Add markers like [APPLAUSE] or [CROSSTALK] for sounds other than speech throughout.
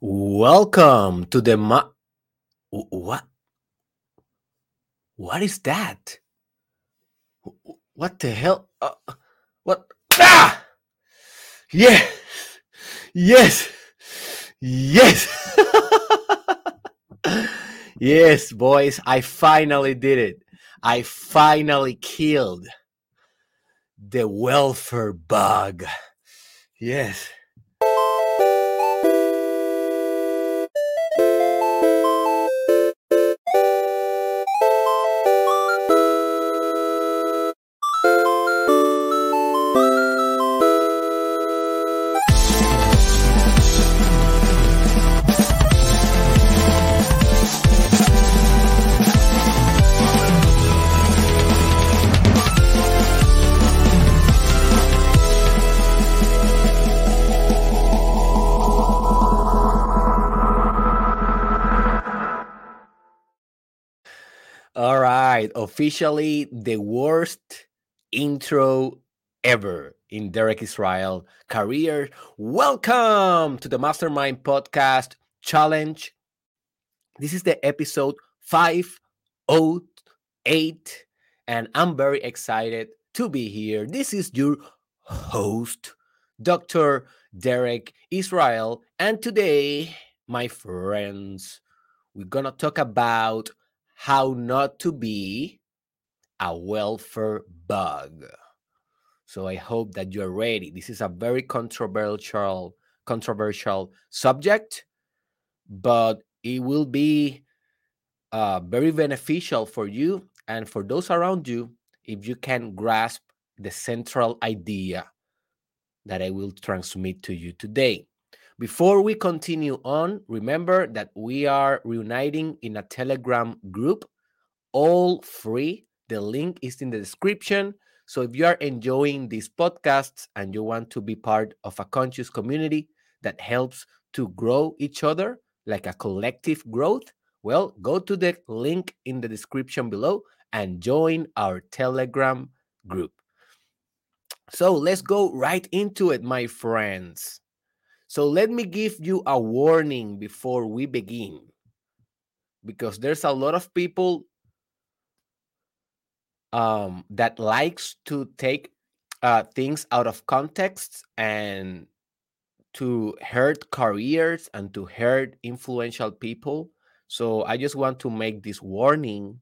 Welcome to the ma- what? What is that? What the hell? Uh, what? Ah! Yes, yes, yes, [LAUGHS] yes, boys! I finally did it. I finally killed the welfare bug. Yes. Officially the worst intro ever in Derek Israel career. Welcome to the Mastermind Podcast Challenge. This is the episode 508, and I'm very excited to be here. This is your host, Dr. Derek Israel, and today, my friends, we're gonna talk about how not to be a welfare bug. So I hope that you're ready. This is a very controversial controversial subject, but it will be uh, very beneficial for you and for those around you if you can grasp the central idea that I will transmit to you today. Before we continue on, remember that we are reuniting in a Telegram group, all free. The link is in the description. So if you are enjoying these podcasts and you want to be part of a conscious community that helps to grow each other, like a collective growth, well, go to the link in the description below and join our Telegram group. So let's go right into it, my friends. So let me give you a warning before we begin because there's a lot of people um, that likes to take uh, things out of context and to hurt careers and to hurt influential people. So I just want to make this warning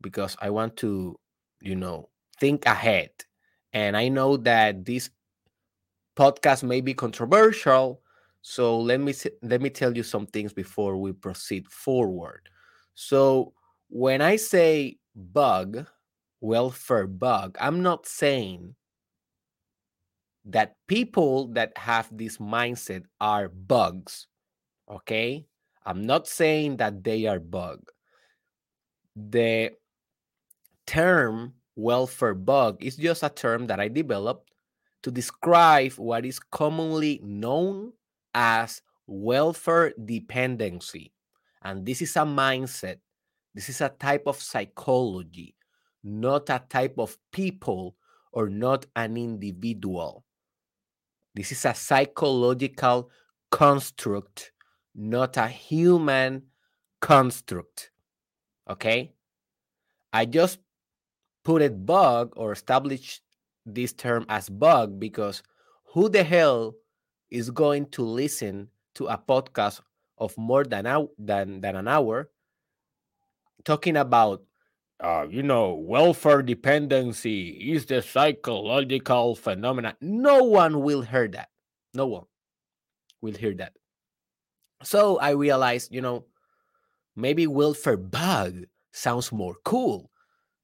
because I want to, you know, think ahead. And I know that this podcast may be controversial, so let me let me tell you some things before we proceed forward. So when I say bug, welfare bug, I'm not saying that people that have this mindset are bugs. Okay? I'm not saying that they are bug. The term welfare bug is just a term that I developed to describe what is commonly known as welfare dependency. And this is a mindset, this is a type of psychology, not a type of people or not an individual. This is a psychological construct, not a human construct. Okay? I just put it bug or established this term as bug because who the hell is going to listen to a podcast of more than, hour, than, than an hour talking about uh, you know welfare dependency is the psychological phenomena. No one will hear that. No one will hear that. So i realized you know maybe welfare bug sounds more cool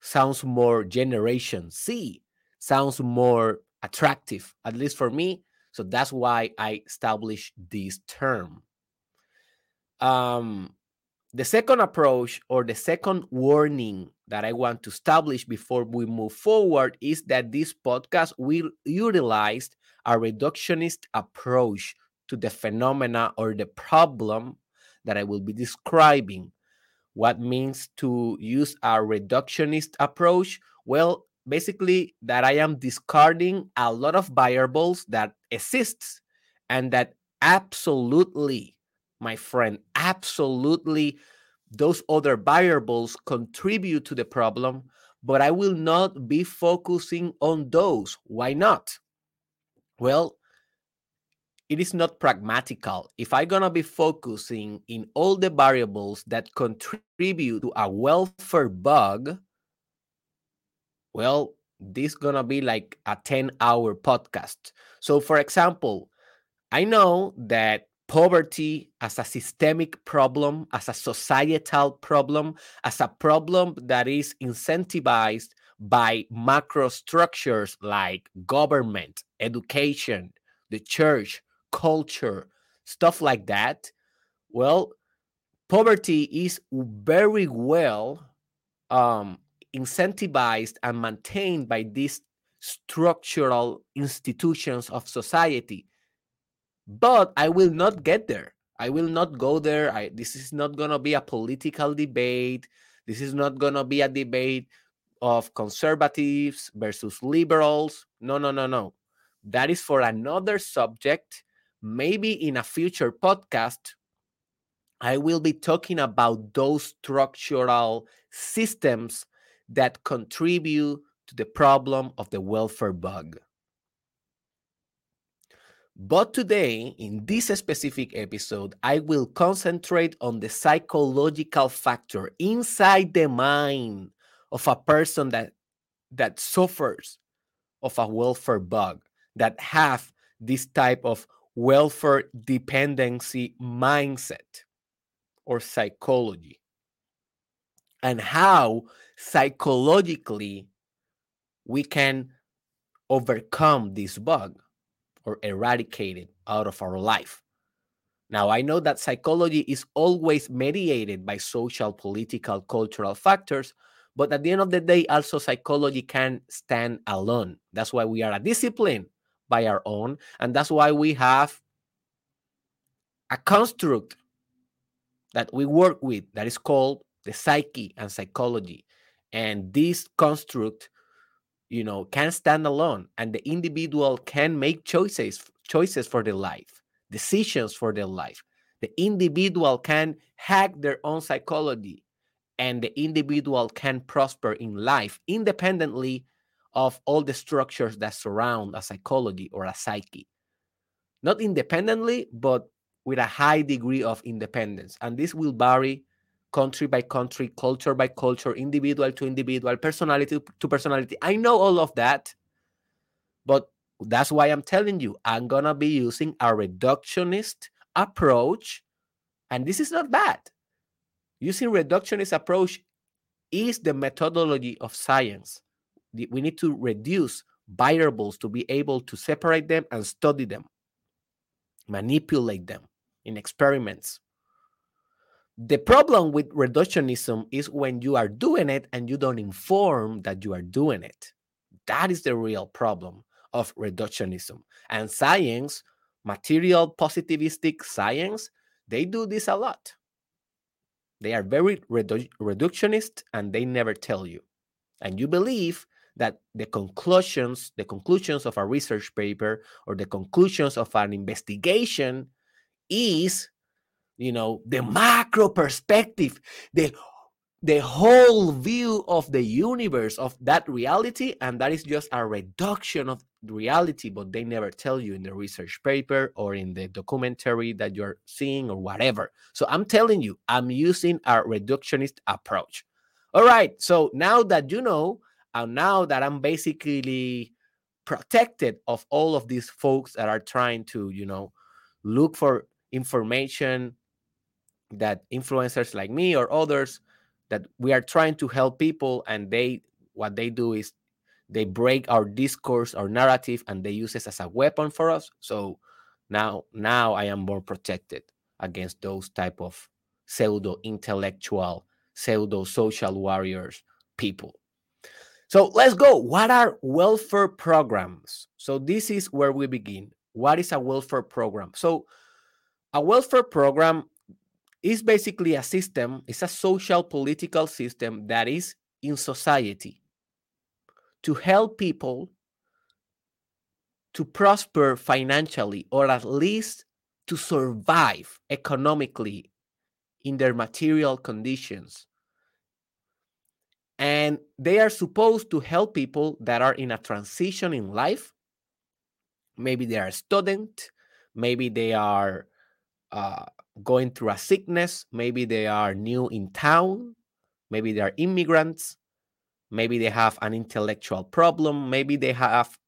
sounds more generation c sounds more attractive at least for me so that's why i established this term um the second approach or the second warning that I want to establish before we move forward is that this podcast will utilize a reductionist approach to the phenomena or the problem that I will be describing. What means to use a reductionist approach? Well, basically that I am discarding a lot of variables that exists and that absolutely my friend. Absolutely, those other variables contribute to the problem, but I will not be focusing on those. Why not? Well, it is not pragmatical. If I'm gonna be focusing in all the variables that contribute to a welfare bug, well, this gonna be like a 10 hour podcast. So for example, I know that poverty as a systemic problem, as a societal problem, as a problem that is incentivized by macro structures like government, education, the church, culture, stuff like that. Well, poverty is very well um, incentivized and maintained by these structural institutions of society. But I will not get there. I will not go there. I, this is not going to be a political debate. This is not going to be a debate of conservatives versus liberals. No, no, no, no. That is for another subject. Maybe in a future podcast, I will be talking about those structural systems that contribute to the problem of the welfare bug. But today, in this specific episode, I will concentrate on the psychological factor inside the mind of a person that that suffers of a welfare bug, that have this type of welfare dependency mindset or psychology, and how psychologically we can overcome this bug or eradicate it out of our life. Now, I know that psychology is always mediated by social, political, cultural factors, but at the end of the day, also psychology can stand alone. That's why we are a discipline by our own, and that's why we have a construct that we work with that is called the psyche and psychology. And this construct, you know, can stand alone and the individual can make choices, choices for their life, decisions for their life. The individual can hack their own psychology and the individual can prosper in life independently of all the structures that surround a psychology or a psyche. Not independently, but with a high degree of independence. And this will vary country by country, culture by culture, individual to individual, personality to personality. I know all of that, but that's why I'm telling you, I'm going to be using a reductionist approach. And this is not bad. Using reductionist approach is the methodology of science. We need to reduce variables to be able to separate them and study them, manipulate them in experiments. The problem with reductionism is when you are doing it and you don't inform that you are doing it. That is the real problem of reductionism. And science, material positivistic science, they do this a lot. They are very redu- reductionist and they never tell you. And you believe that the conclusions, the conclusions of a research paper or the conclusions of an investigation is you know the macro perspective the the whole view of the universe of that reality and that is just a reduction of reality but they never tell you in the research paper or in the documentary that you're seeing or whatever. So i'm telling you i'm using a reductionist approach. All right so now that you know and now that i'm basically protected of all of these folks that are trying to you know look for information that influencers like me or others that we are trying to help people and they what they do is they break our discourse our narrative and they use it as a weapon for us. So now now i am more protected against those type of pseudo intellectual pseudo social warriors people. So let's go. What are welfare programs? So this is where we begin. What is a welfare program? So a welfare program is basically a system, it's a social political system that is in society to help people to prosper financially or at least to survive economically in their material conditions. And they are supposed to help people that are in a transition in life. Maybe they are a student, maybe they are uh, going through a sickness, maybe they are new in town, maybe they are immigrants, maybe they have an intellectual problem, maybe they have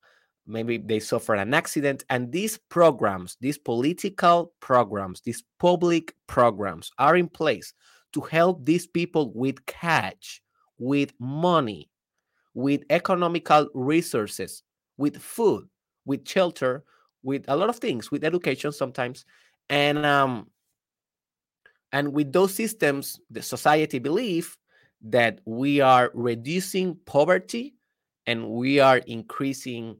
maybe they suffer an accident and these programs these political programs these public programs are in place to help these people with cash with money with economical resources with food with shelter with a lot of things with education sometimes. And um and with those systems the society believe that we are reducing poverty and we are increasing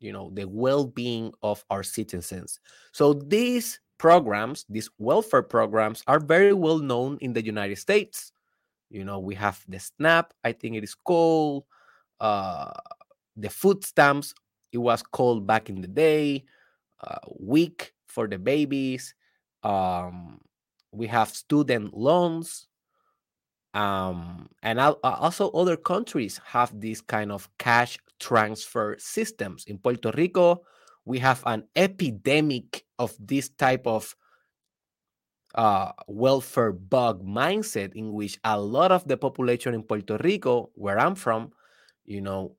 you know the well-being of our citizens. So these programs these welfare programs are very well known in the united states. You know we have the snap i think it is called uh, the food stamps. It was called back in the day uh, WIC for the babies um, we have student loans um, and also other countries have these kind of cash transfer systems. In puerto rico we have an epidemic of this type of uh, welfare bug mindset in which a lot of the population in puerto rico where i'm from you know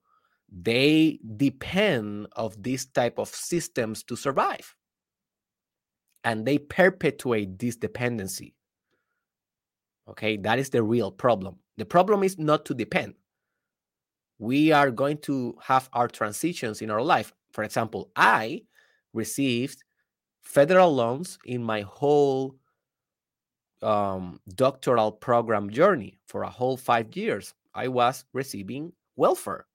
they depend of this type of systems to survive and they perpetuate this dependency Okay, that is the real problem. The problem is not to depend. We are going to have our transitions in our life. For example, I received federal loans in my whole um, doctoral program journey for a whole five years. I was receiving welfare,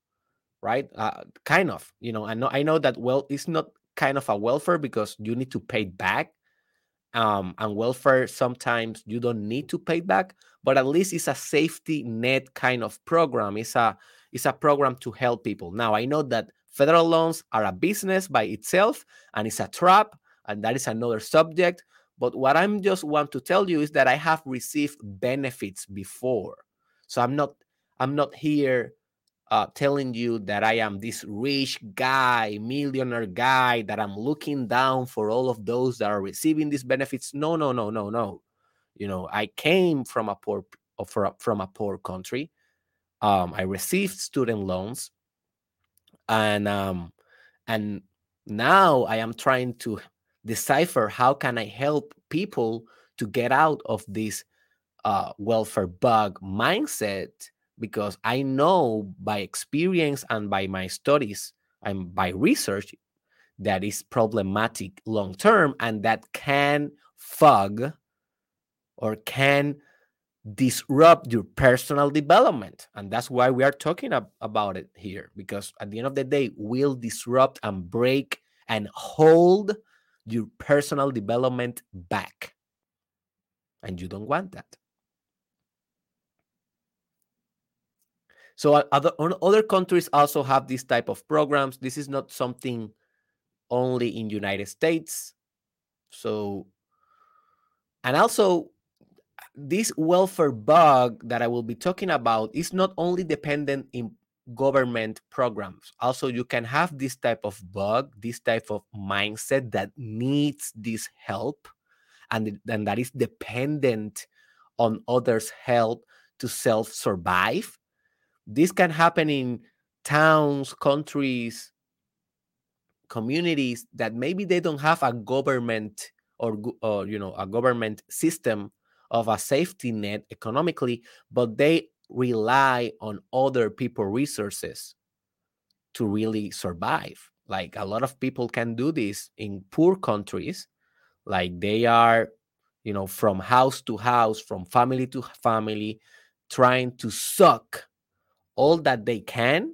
right? Uh, kind of, you know. I know, I know that well, it's not kind of a welfare because you need to pay back um, and welfare sometimes you don't need to pay back but at least it's a safety net kind of program. It's a it's a program to help people. Now i know that federal loans are a business by itself and it's a trap and that is another subject but what i'm just want to tell you is that i have received benefits before. So i'm not i'm not here uh, telling you that I am this rich guy, millionaire guy, that I'm looking down for all of those that are receiving these benefits. No, no, no, no, no. You know, I came from a poor from a poor country. Um, I received student loans, and um, and now I am trying to decipher how can I help people to get out of this uh, welfare bug mindset because I know by experience and by my studies and by research that is problematic long term and that can fog or can disrupt your personal development. And that's why we are talking ab- about it here because at the end of the day will disrupt and break and hold your personal development back. And you don't want that So other other countries also have this type of programs. This is not something only in United States. So and also this welfare bug that I will be talking about is not only dependent in government programs. Also, you can have this type of bug, this type of mindset that needs this help and, and that is dependent on others' help to self survive this can happen in towns, countries, communities that maybe they don't have a government or, or you know a government system of a safety net economically, but they rely on other people resources to really survive. Like a lot of people can do this in poor countries, like they are, you know, from house to house, from family to family, trying to suck all that they can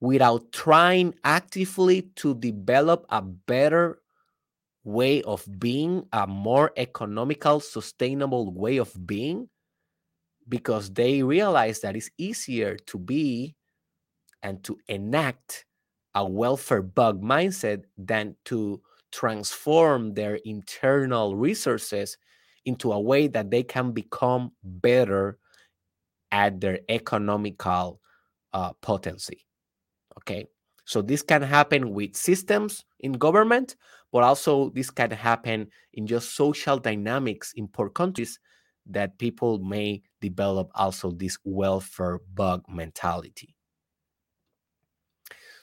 without trying actively to develop a better way of being, a more economical, sustainable way of being, because they realize that it's easier to be and to enact a welfare bug mindset than to transform their internal resources into a way that they can become better at their economical uh, potency. Okay. So this can happen with systems in government, but also this can happen in just social dynamics in poor countries that people may develop also this welfare bug mentality.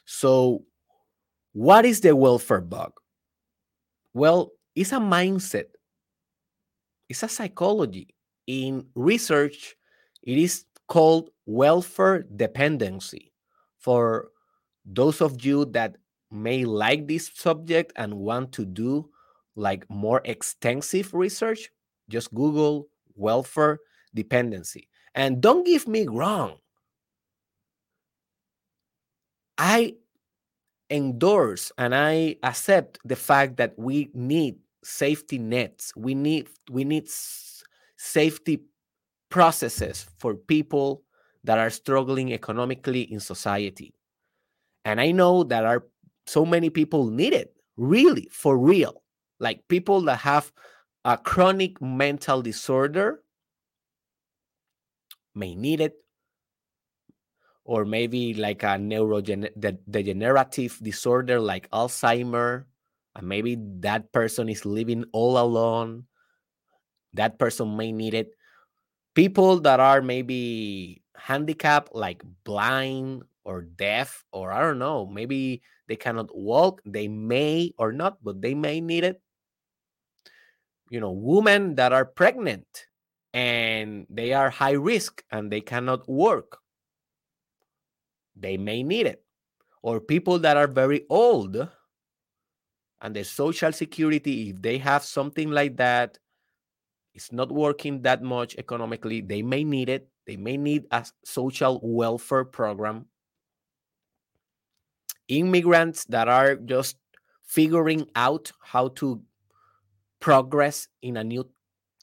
So, what is the welfare bug? Well, it's a mindset, it's a psychology. In research, it is called welfare dependency. For those of you that may like this subject and want to do like more extensive research, just Google welfare dependency. And don't give me wrong. I endorse and I accept the fact that we need safety nets. We need we need safety processes for people that are struggling economically in society. And I know that are so many people need it, really, for real. Like people that have a chronic mental disorder may need it, or maybe like a neurodegenerative disorder like Alzheimer, and maybe that person is living all alone. That person may need it. People that are maybe handicapped, like blind or deaf, or I don't know, maybe they cannot walk, they may or not, but they may need it. You know, women that are pregnant and they are high risk and they cannot work, they may need it. Or people that are very old and the social security, if they have something like that, it's not working that much economically, they may need it. They may need a social welfare program. Immigrants that are just figuring out how to progress in a new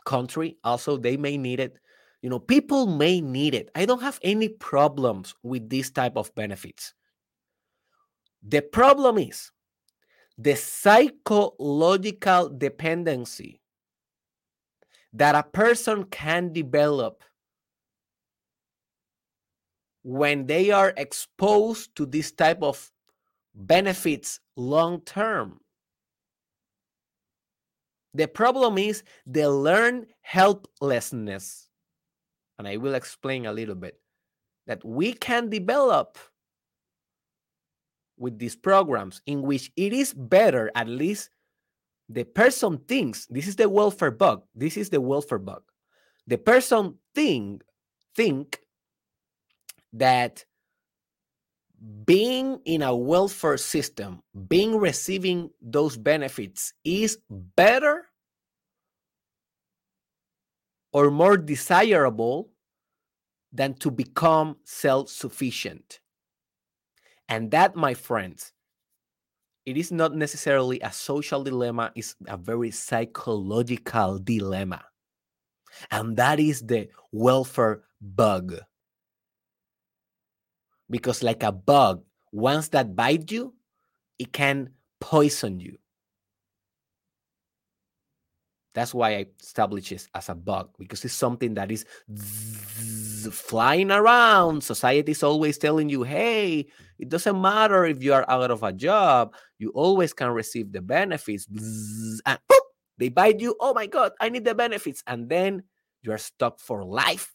country also they may need it. You know people may need it. I don't have any problems with this type of benefits. The problem is the psychological dependency that a person can develop when they are exposed to this type of benefits long term. The problem is the learned helplessness. And I will explain a little bit that we can develop with these programs in which it is better, at least the person thinks this is the welfare bug. This is the welfare bug. The person think think that being in a welfare system, being receiving those benefits is better or more desirable than to become self sufficient. And that, my friends, it is not necessarily a social dilemma, it's a very psychological dilemma. And that is the welfare bug because like a bug once that bites you it can poison you that's why i establish it as a bug because it's something that is flying around society is always telling you hey it doesn't matter if you are out of a job you always can receive the benefits and boop, they bite you oh my god i need the benefits and then you're stuck for life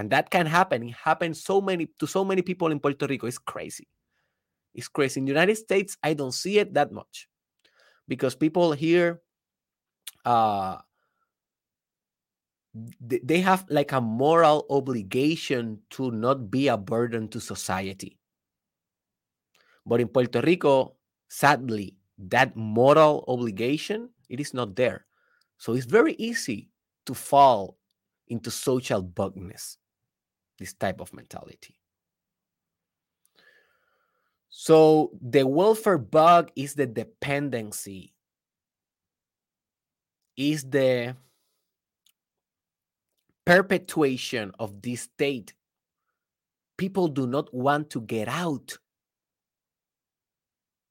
and that can happen. It happens so many to so many people in Puerto Rico. It's crazy. It's crazy. In the United States, I don't see it that much because people here uh they have like a moral obligation to not be a burden to society. But in Puerto Rico, sadly, that moral obligation it is not there. So it's very easy to fall into social bugness this type of mentality. So the welfare bug is the dependency, is the perpetuation of this state. People do not want to get out.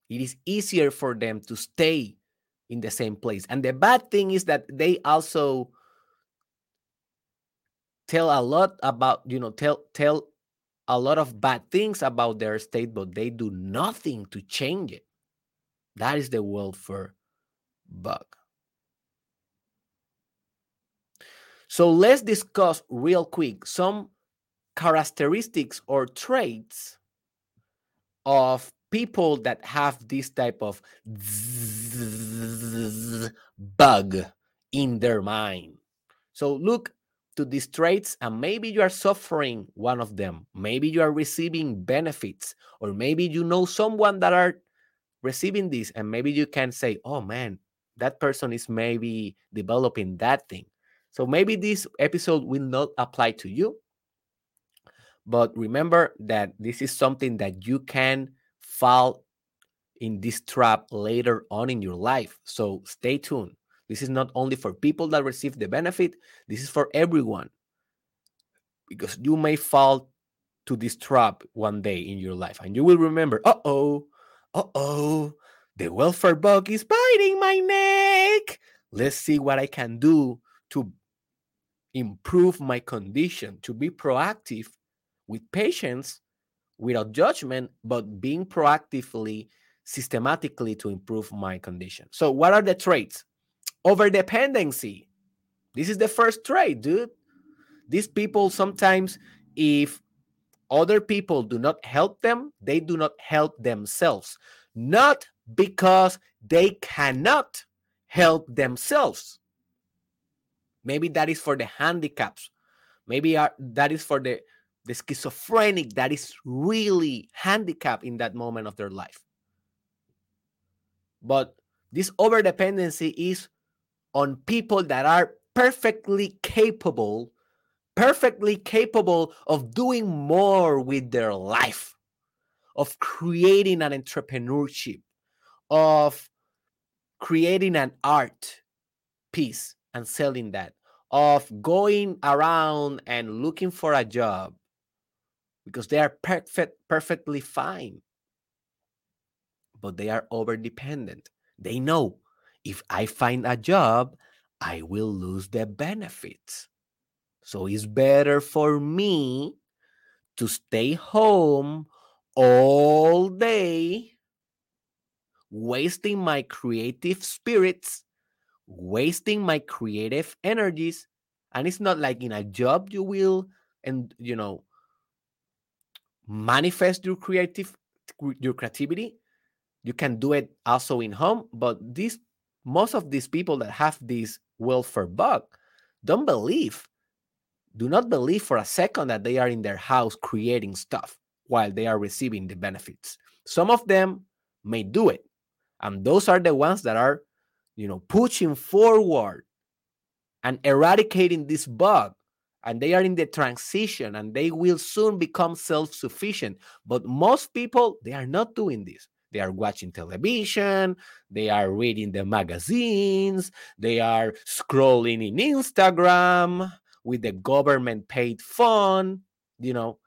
It is easier for them to stay in the same place. And the bad thing is that they also tell a lot about, you know, tell tell a lot of bad things about their state, but they do nothing to change it. That is the welfare bug. So let's discuss real quick some characteristics or traits of people that have this type of [LAUGHS] bug in their mind. So look to these traits, and maybe you are suffering one of them. Maybe you are receiving benefits, or maybe you know someone that are receiving this, and maybe you can say, "Oh man, that person is maybe developing that thing." So maybe this episode will not apply to you, but remember that this is something that you can fall in this trap later on in your life. So stay tuned. This is not only for people that receive the benefit, this is for everyone. Because you may fall to this trap one day in your life and you will remember, uh oh, uh oh, the welfare bug is biting my neck. Let's see what I can do to improve my condition, to be proactive with patience, without judgment, but being proactively, systematically to improve my condition. So, what are the traits? Over dependency. This is the first trait, dude. These people sometimes, if other people do not help them, they do not help themselves. Not because they cannot help themselves. Maybe that is for the handicaps. Maybe uh, that is for the, the schizophrenic that is really handicapped in that moment of their life. But this over dependency is on people that are perfectly capable, perfectly capable of doing more with their life, of creating an entrepreneurship, of creating an art piece and selling that, of going around and looking for a job because they are perfect, perfectly fine. But they are over dependent. They know if I find a job, I will lose the benefits. So it's better for me to stay home all day, wasting my creative spirits, wasting my creative energies. And it's not like in a job you will, and you know, manifest your creative your creativity. You can do it also in home, but this most of these people that have this welfare bug don't believe, do not believe for a second that they are in their house creating stuff while they are receiving the benefits. Some of them may do it. And those are the ones that are, you know, pushing forward and eradicating this bug. And they are in the transition and they will soon become self sufficient. But most people, they are not doing this. They are watching television, they are reading the magazines, they are scrolling in Instagram with the government paid fund, you know.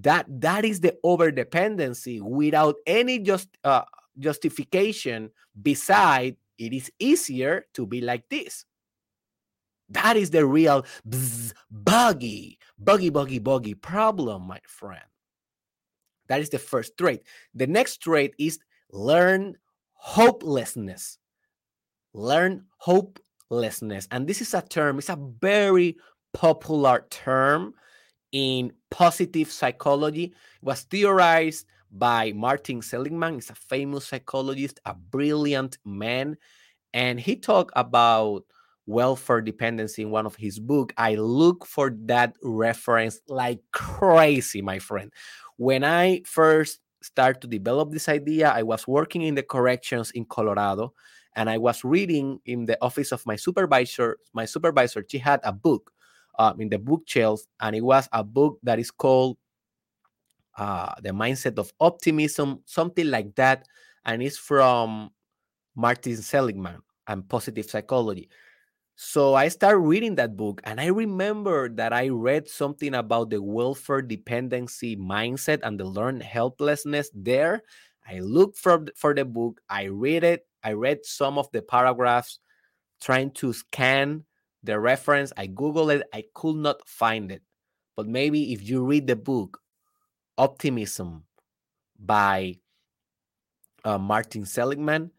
That that is the over dependency without any just uh, justification beside it is easier to be like this. That is the real bzz, buggy, buggy, buggy, buggy problem, my friend. That is the first trait. The next trait is learn hopelessness. Learn hopelessness. And this is a term, it's a very popular term in positive psychology. It was theorized by Martin Seligman. He's a famous psychologist, a brilliant man. And he talked about welfare dependency in one of his book i look for that reference like crazy my friend when I first started to develop this idea, I was working in the corrections in Colorado and I was reading in the office of my supervisor. My supervisor, she had a book uh, in the bookshelf, and it was a book that is called uh, The Mindset of Optimism, something like that. And it's from Martin Seligman and Positive Psychology. So I started reading that book, and I remember that I read something about the welfare dependency mindset and the learned helplessness there. I looked for, for the book, I read it, I read some of the paragraphs trying to scan the reference. I Googled it, I could not find it. But maybe if you read the book, Optimism by uh, Martin Seligman,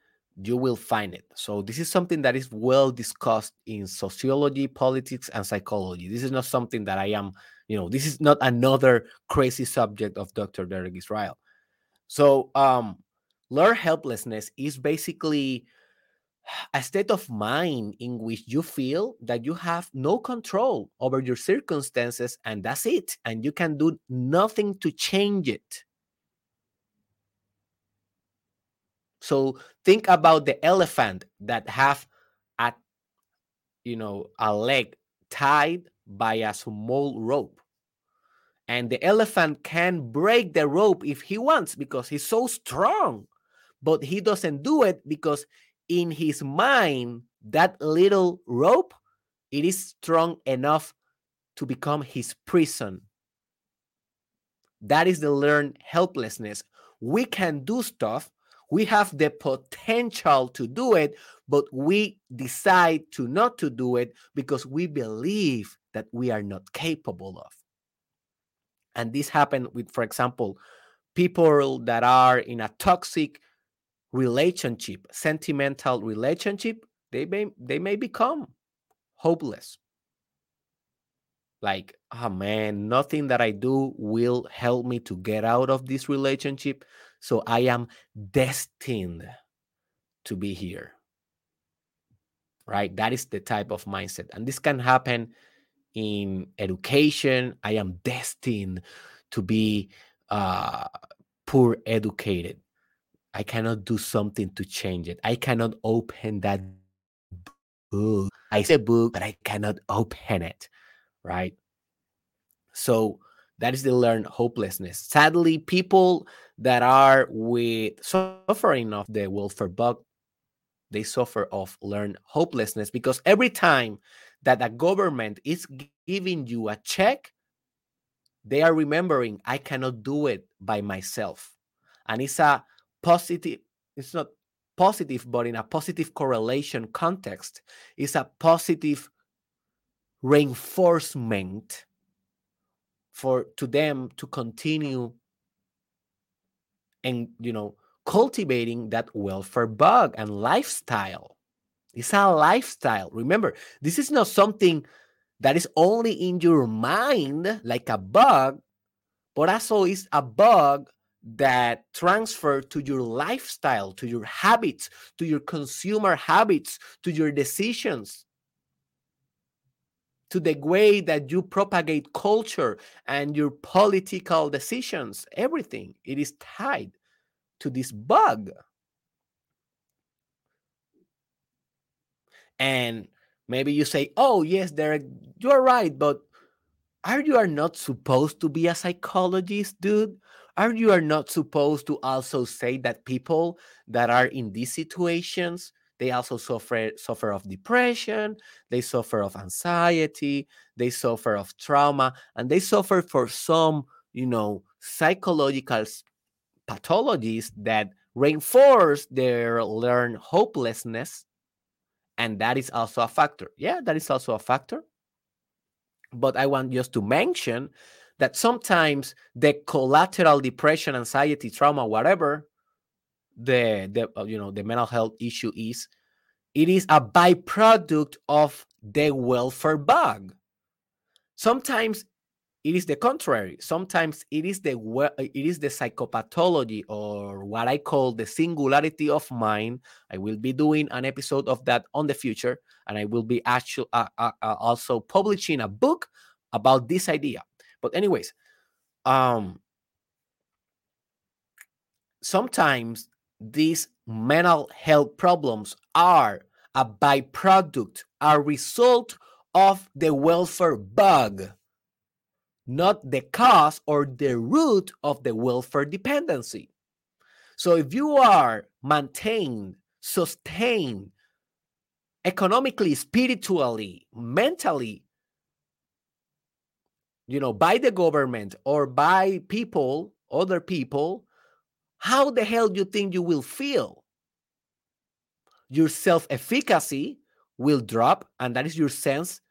you will find it. So this is something that is well discussed in sociology, politics, and psychology. This is not something that I am, you know, this is not another crazy subject of Dr. Derek Israel. So um learn helplessness is basically a state of mind in which you feel that you have no control over your circumstances and that's it and you can do nothing to change it. So think about the elephant that have a you know a leg tied by a small rope. And the elephant can break the rope if he wants because he's so strong but he doesn't do it because in his mind, that little rope, it is strong enough to become his prison. That is the learned helplessness. We can do stuff. We have the potential to do it, but we decide to not to do it because we believe that we are not capable of. And this happened with, for example, people that are in a toxic relationship, sentimental relationship, they may they may become hopeless. Like, oh man, nothing that I do will help me to get out of this relationship. So I am destined to be here. Right? That is the type of mindset. And this can happen in education. I am destined to be uh, poor educated. I cannot do something to change it. I cannot open that book. I a book, but I cannot open it. Right. So that is the learned hopelessness. Sadly, people that are with suffering of the welfare bug, they suffer of learned hopelessness because every time that a government is giving you a check, they are remembering I cannot do it by myself. And it's a positive it's not positive but in a positive correlation context is a positive reinforcement for to them to continue and you know cultivating that welfare bug and lifestyle. It's a lifestyle. Remember this is not something that is only in your mind like a bug but also is a bug that transfer to your lifestyle, to your habits, to your consumer habits, to your decisions, to the way that you propagate culture and your political decisions, everything. It is tied to this bug. And maybe you say, oh, yes, Derek, you're right, but are you are not supposed to be a psychologist, dude? Are you are not supposed to also say that people that are in these situations they also suffer suffer of depression they suffer of anxiety they suffer of trauma and they suffer for some you know psychological pathologies that reinforce their learned hopelessness and that is also a factor. Yeah that is also a factor. But i want just to mention that sometimes the collateral depression, anxiety, trauma, whatever the the uh, you know the mental health issue is, it is a byproduct of the welfare bug. Sometimes it is the contrary. Sometimes it is the it is the psychopathology or what I call the singularity of mind. I will be doing an episode of that on the future, and I will be actually uh, uh, uh, also publishing a book about this idea. But anyways, um sometimes these mental health problems are a byproduct, a result of the welfare bug, not the cause or the root of the welfare dependency. So if you are maintained, sustained economically, spiritually, mentally you know, by the government or by people, other people, how the hell do you think you will feel? your self efficacy will drop, and that is your sense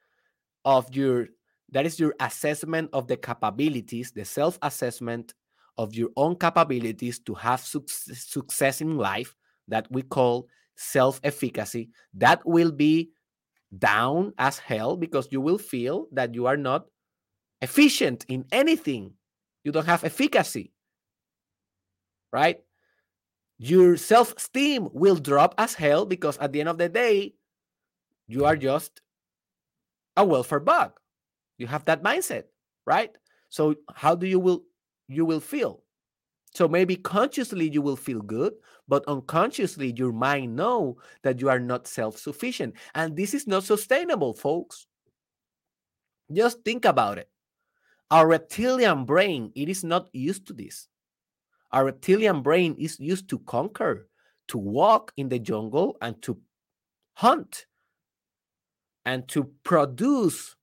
of your that is your assessment of the capabilities, the self assessment of your own capabilities to have success in life that we call self efficacy. That will be down as hell because you will feel that you are not efficient in anything. You don't have efficacy, right? Your self esteem will drop as hell because at the end of the day, you are just a welfare bug. You have that mindset, right? So how do you will you will feel? So maybe consciously you will feel good, but unconsciously your mind know that you are not self-sufficient. And this is not sustainable, folks. Just think about it. Our reptilian brain, it is not used to this. Our reptilian brain is used to conquer, to walk in the jungle and to hunt and to produce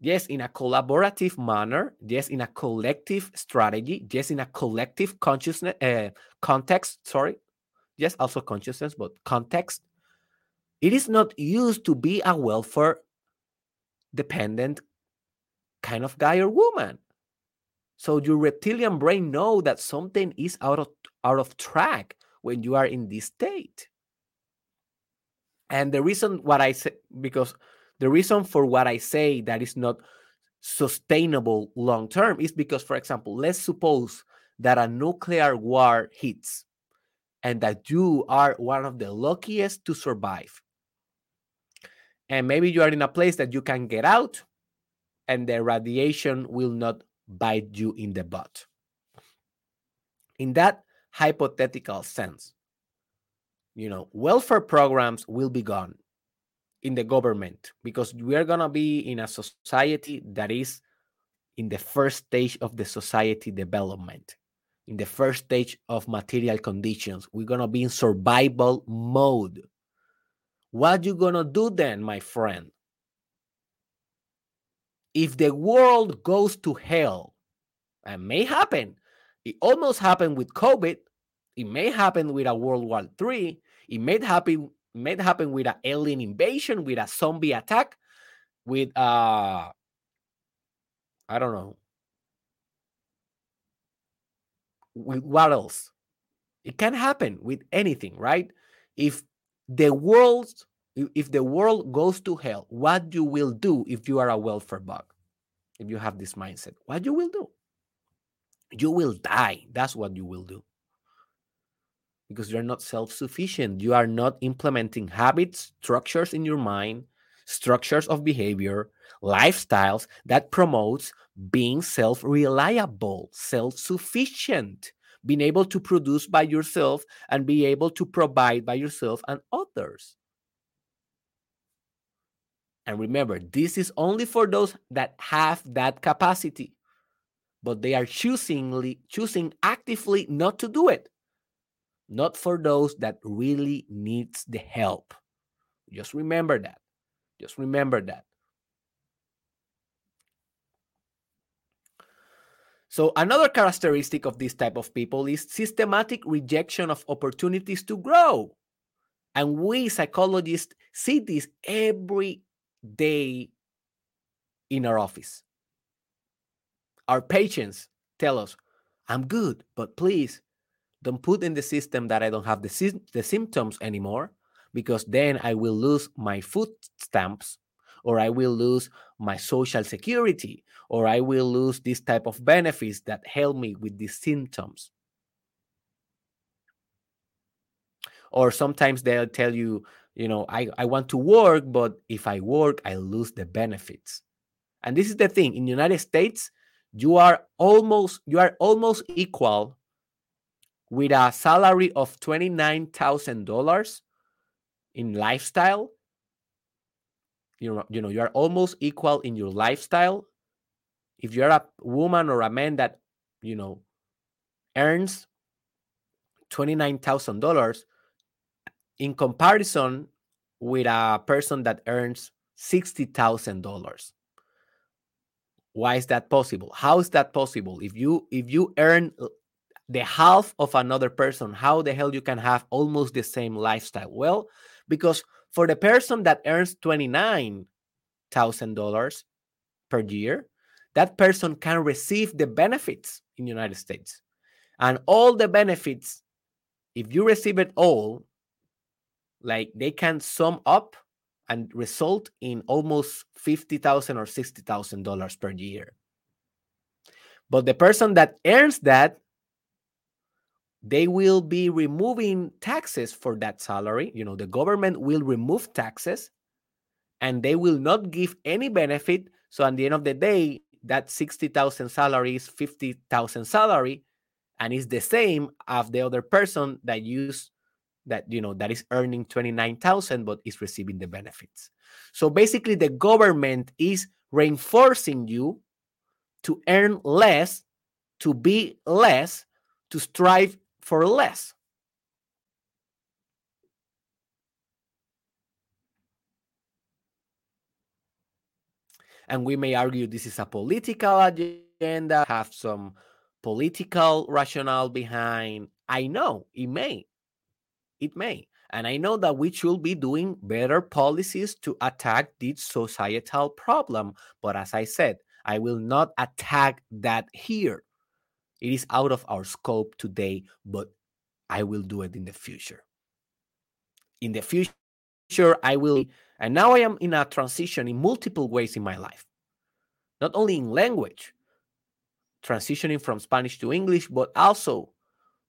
yes in a collaborative manner yes in a collective strategy yes in a collective consciousness uh, context sorry yes also consciousness but context it is not used to be a welfare dependent kind of guy or woman so your reptilian brain know that something is out of out of track when you are in this state and the reason what i say because the reason for what I say that is not sustainable long term is because, for example, let's suppose that a nuclear war hits and that you are one of the luckiest to survive. And maybe you are in a place that you can get out and the radiation will not bite you in the butt. In that hypothetical sense, you know, welfare programs will be gone in the government because we are going to be in a society that is in the first stage of the society development. In the first stage of material conditions we're going to be in survival mode. What are you going to do then my friend if the world goes to hell and may happen it almost happened with covid it may happen with a world war III, it may happen might happen with an alien invasion, with a zombie attack, with uh I don't know. With what else? It can happen with anything, right? If the world if the world goes to hell, what you will do if you are a welfare bug? If you have this mindset, what you will do? You will die. That's what you will do because you're not self sufficient. You are not implementing habits, structures in your mind, structures of behavior, lifestyles that promotes being self reliable, self sufficient, being able to produce by yourself and be able to provide by yourself and others. And remember, this is only for those that have that capacity, but they are choosingly choosing actively not to do it not for those that really needs the help. Just remember that. Just remember that. So another characteristic of this type of people is systematic rejection of opportunities to grow. And we psychologists see this every day in our office. Our patients tell us, I'm good, but please don't put in the system that I don't have the, the symptoms anymore because then I will lose my food stamps or I will lose my social security or I will lose this type of benefits that help me with these symptoms. Or sometimes they'll tell you, you know, I, I want to work, but if I work, I lose the benefits. And this is the thing in the United States, you are almost you are almost equal with a salary of $29,000 in lifestyle, you you know, you are almost equal in your lifestyle. If you're a woman or a man that, you know, earns $29,000 in comparison with a person that earns $60,000. Why is that possible? How is that possible? If you if you earn the half of another person, how the hell you can have almost the same lifestyle? Well, because for the person that earns $29,000 per year, that person can receive the benefits in the United States. And all the benefits, if you receive it all, like they can sum up and result in almost 50,000 or $60,000 per year. But the person that earns that, they will be removing taxes for that salary. You know, the government will remove taxes and they will not give any benefit. So at the end of the day, that 60,000 salary is 50,000 salary and it's the same as the other person that use that you know that is earning 29,000 but is receiving the benefits. So basically the government is reinforcing you to earn less, to be less, to strive for less. And we may argue this is a political agenda, have some political rationale behind. I know it may. It may. And I know that we should be doing better policies to attack this societal problem. But as I said, I will not attack that here. It is out of our scope today, but I will do it in the future. In the future, I will. And now I am in a transition in multiple ways in my life, not only in language, transitioning from Spanish to English, but also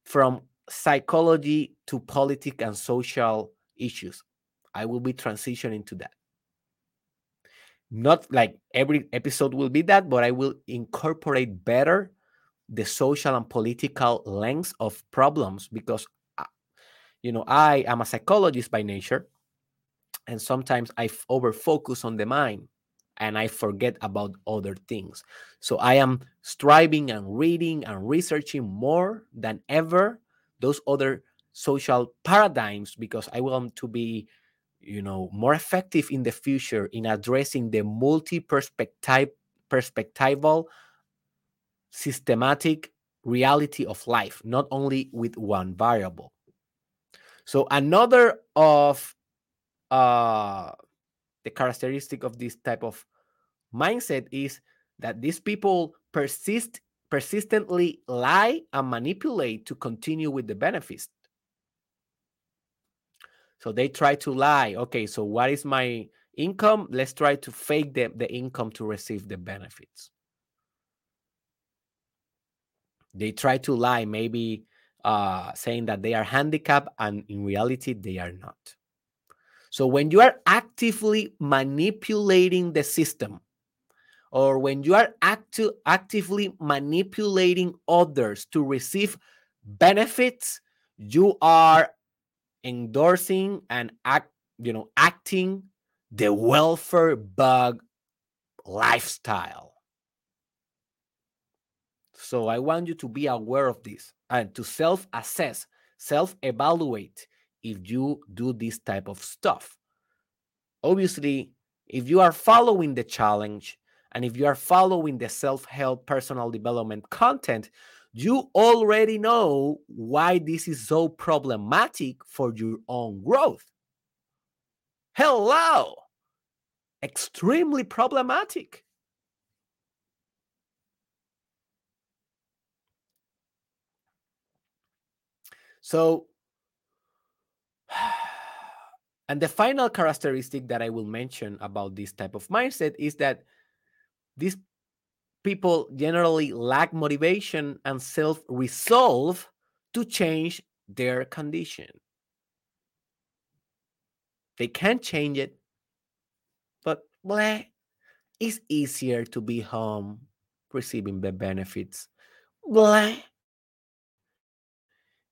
from psychology to politics and social issues. I will be transitioning to that. Not like every episode will be that, but I will incorporate better the social and political lengths of problems because, uh, you know, I am a psychologist by nature. And sometimes I over focus on the mind and I forget about other things. So I am striving and reading and researching more than ever those other social paradigms because I want to be, you know, more effective in the future in addressing the multi-perspective perspectival systematic reality of life, not only with one variable. So another of uh, the characteristic of this type of mindset is that these people persist persistently lie and manipulate to continue with the benefits. So they try to lie. Okay, so what is my income? Let's try to fake the, the income to receive the benefits. They try to lie, maybe uh, saying that they are handicapped, and in reality, they are not. So when you are actively manipulating the system, or when you are actively manipulating others to receive benefits, you are endorsing and act, you know, acting the welfare bug lifestyle. So I want you to be aware of this and to self-assess, self-evaluate if you do this type of stuff. Obviously, if you are following the challenge, and if you are following the self help personal development content, you already know why this is so problematic for your own growth. Hello! Extremely problematic. So, [SIGHS] and the final characteristic that I will mention about this type of mindset is that these people generally lack motivation and self resolve to change their condition. They can't change it, but bleh, it's easier to be home receiving the benefits. Bleh.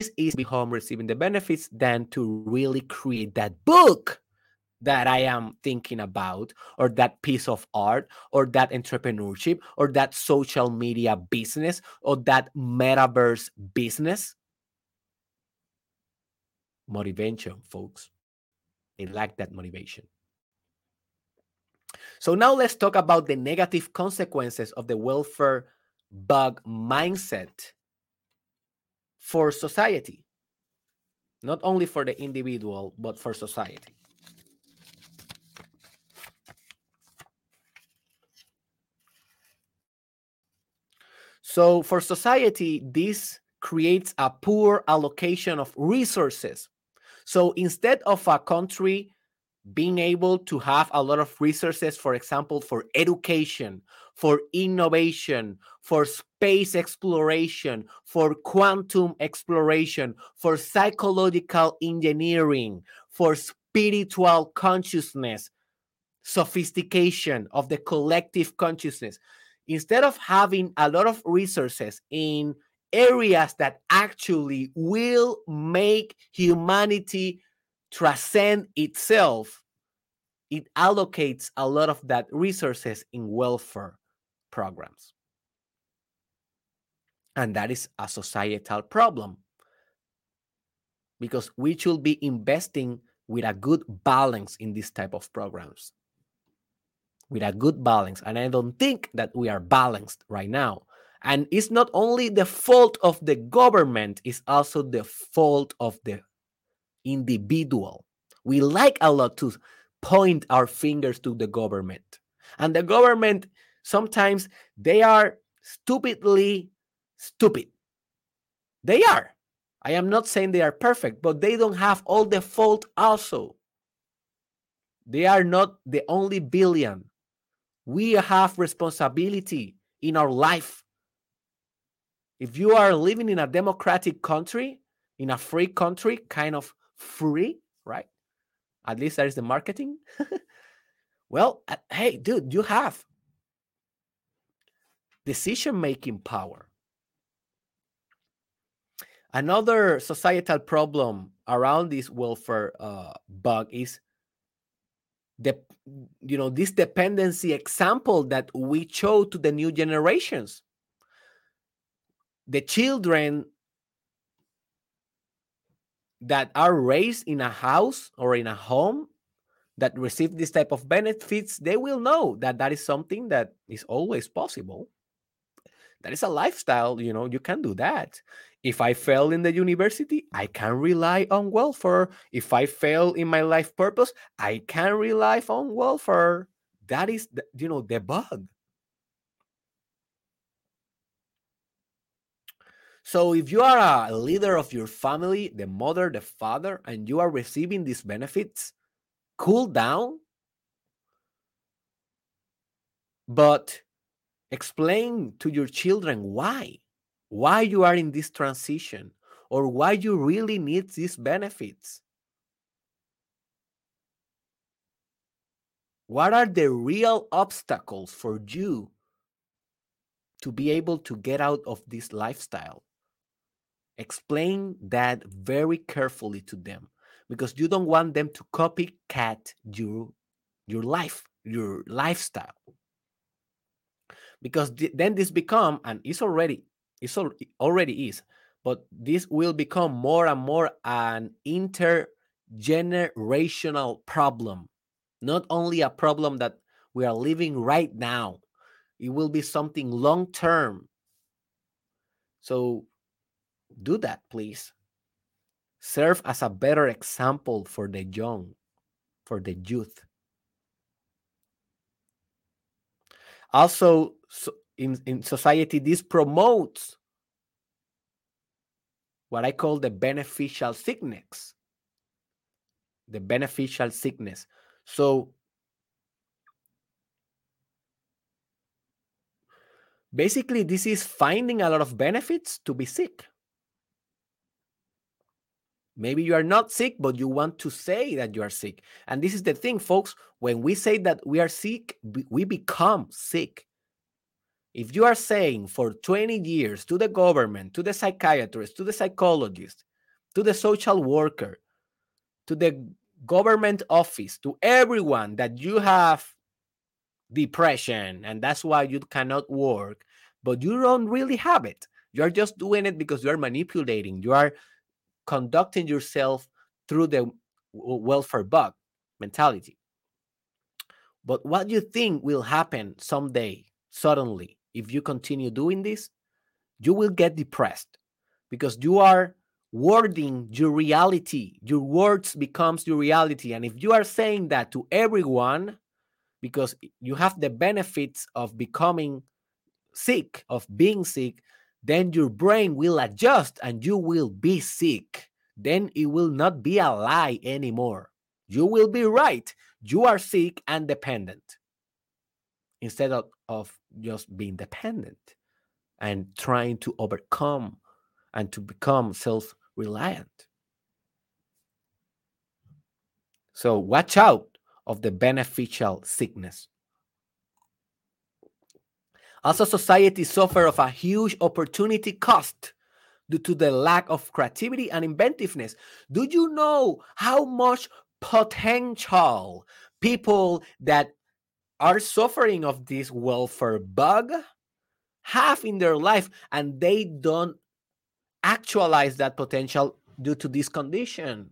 It's easier to be home receiving the benefits than to really create that book that I am thinking about, or that piece of art, or that entrepreneurship, or that social media business, or that metaverse business? Motivation, folks. They lack that motivation. So now let's talk about the negative consequences of the welfare bug mindset. for society, not only for the individual, but for society. So, for society, this creates a poor allocation of resources. So, instead of a country being able to have a lot of resources, for example, for education, for innovation, for space exploration, for quantum exploration, for psychological engineering, for spiritual consciousness, sophistication of the collective consciousness. Instead of having a lot of resources in areas that actually will make humanity transcend itself, it allocates a lot of that resources in welfare programs. And that is a societal problem because we should be investing with a good balance in this type of programs. With a good balance. And I don't think that we are balanced right now. And it's not only the fault of the government, it's also the fault of the individual. We like a lot to point our fingers to the government. And the government, sometimes they are stupidly stupid. They are. I am not saying they are perfect, but they don't have all the fault also. They are not the only billion. We have responsibility in our life. If you are living in a democratic country, in a free country, kind of free, right? At least there is the marketing. [LAUGHS] well, uh, hey, dude, you have decision making power. Another societal problem around this welfare uh, bug is the you know this dependency example that we show to the new generations. The children that are raised in a house or in a home that receive this type of benefits, they will know that that is something that is always possible. That is a lifestyle, you know, you can do that. If I fail in the university, I can rely on welfare. If I fail in my life purpose, I can rely on welfare. That is, the, you know, the bug. So if you are a leader of your family, the mother, the father, and you are receiving these benefits, cool down. But explain to your children why. Why you are in this transition or why you really need these benefits. What are the real obstacles for you to be able to get out of this lifestyle? Explain that very carefully to them because you don't want them to copycat your your life, your lifestyle. Because th- then this become and it's already it's al- already is, but this will become more and more an intergenerational problem. Not only a problem that we are living right now, it will be something long term. So do that, please. Serve as a better example for the young, for the youth. Also, so in, in society, this promotes what I call the beneficial sickness. The beneficial sickness. So, basically, this is finding a lot of benefits to be sick. Maybe you are not sick, but you want to say that you are sick. And this is the thing, folks. When we say that we are sick, we become sick. If you are saying for 20 years to the government, to the psychiatrist, to the psychologist, to the social worker, to the government office, to everyone that you have depression and that's why you cannot work, but you don't really have it. You're just doing it because you're manipulating. You are conducting yourself through the welfare bug mentality. But what do you think will happen someday, suddenly, if you continue doing this, you will get depressed. because you are wording your reality. Your words becomes your reality. And if you are saying that to everyone because you have the benefits of becoming sick of being sick then your brain will adjust and you will be sick. Then it will not be a lie anymore. You will be right. You are sick and dependent. Instead of, of just being dependent and trying to overcome and to become self reliant. So watch out of the beneficial sickness. Also, society suffer of a huge opportunity cost due to the lack of creativity and inventiveness. Do you know how much potential people that are suffering of this welfare bug have in their life and they don't actualize that potential due to this condition.